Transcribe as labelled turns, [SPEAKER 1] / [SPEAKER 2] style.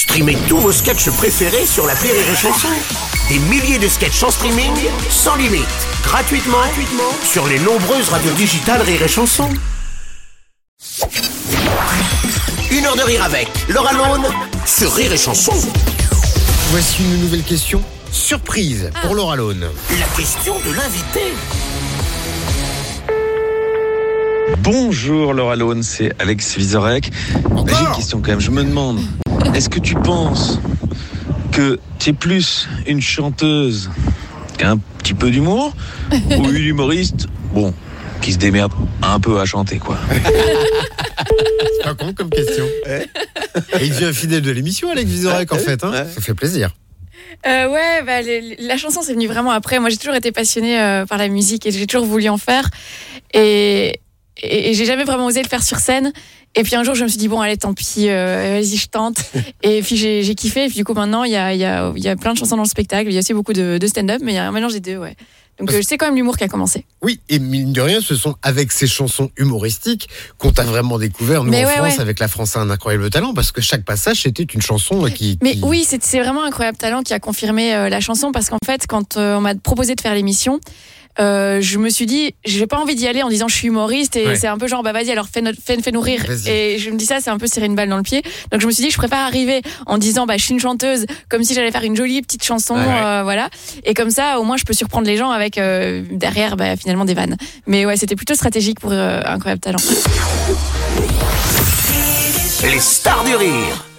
[SPEAKER 1] Streamez tous vos sketchs préférés sur la Rire et Chanson. Des milliers de sketchs en streaming, sans limite, gratuitement, gratuitement sur les nombreuses radios digitales Rire et Chanson. Une heure de rire avec Laura Lone sur Rire et Chanson.
[SPEAKER 2] Voici une nouvelle question. Surprise pour Laura Lone.
[SPEAKER 1] La question de l'invité.
[SPEAKER 3] Bonjour Laura Lone, c'est Alex Vizorek. J'ai une question quand même, je me demande, est-ce que tu penses que tu es plus une chanteuse qu'un petit peu d'humour ou une humoriste, bon, qui se démerde un peu à chanter quoi?
[SPEAKER 2] C'est pas con comme question. Et il devient fidèle de l'émission, Alex Vizorek, en fait. hein. Ça fait plaisir.
[SPEAKER 4] Euh, ouais, bah, les- la chanson c'est venu vraiment après. Moi j'ai toujours été passionnée euh, par la musique et j'ai toujours voulu en faire. Et, et, et j'ai jamais vraiment osé le faire sur scène. Et puis un jour je me suis dit, bon allez tant pis, euh, vas-y je tente. et puis j'ai j'ai kiffé. Et puis du coup maintenant il y a, il y, a, il y a plein de chansons dans le spectacle. Il y a aussi beaucoup de, de stand-up, mais il y a un mélange des deux, ouais. Donc euh, c'est quand même l'humour qui a commencé.
[SPEAKER 2] Oui, et mine de rien, ce sont avec ces chansons humoristiques qu'on t'a vraiment découvert, nous,
[SPEAKER 4] Mais
[SPEAKER 2] en
[SPEAKER 4] ouais,
[SPEAKER 2] France,
[SPEAKER 4] ouais.
[SPEAKER 2] avec La France a un incroyable talent, parce que chaque passage, c'était une chanson qui...
[SPEAKER 4] Mais
[SPEAKER 2] qui-
[SPEAKER 4] oui, c'est c'est vraiment Incroyable Talent qui a confirmé euh, la chanson parce qu'en fait, quand euh, on m'a proposé de faire l'émission, euh, je me suis dit, j'ai pas envie d'y aller en disant je suis humoriste et
[SPEAKER 2] Ouais.
[SPEAKER 4] c'est un peu genre bah vas-y alors fais, notre- fais, fais nous rire et je me dis ça c'est un peu tirer une balle dans le pied donc je me suis dit je préfère arriver en disant bah je suis une chanteuse comme si j'allais faire une jolie petite chanson
[SPEAKER 2] Ouais, ouais.
[SPEAKER 4] euh, voilà et comme ça au moins je peux surprendre les gens avec euh, derrière bah, finalement des vannes mais ouais c'était plutôt stratégique pour euh, Incroyable Talent
[SPEAKER 1] Les stars du rire.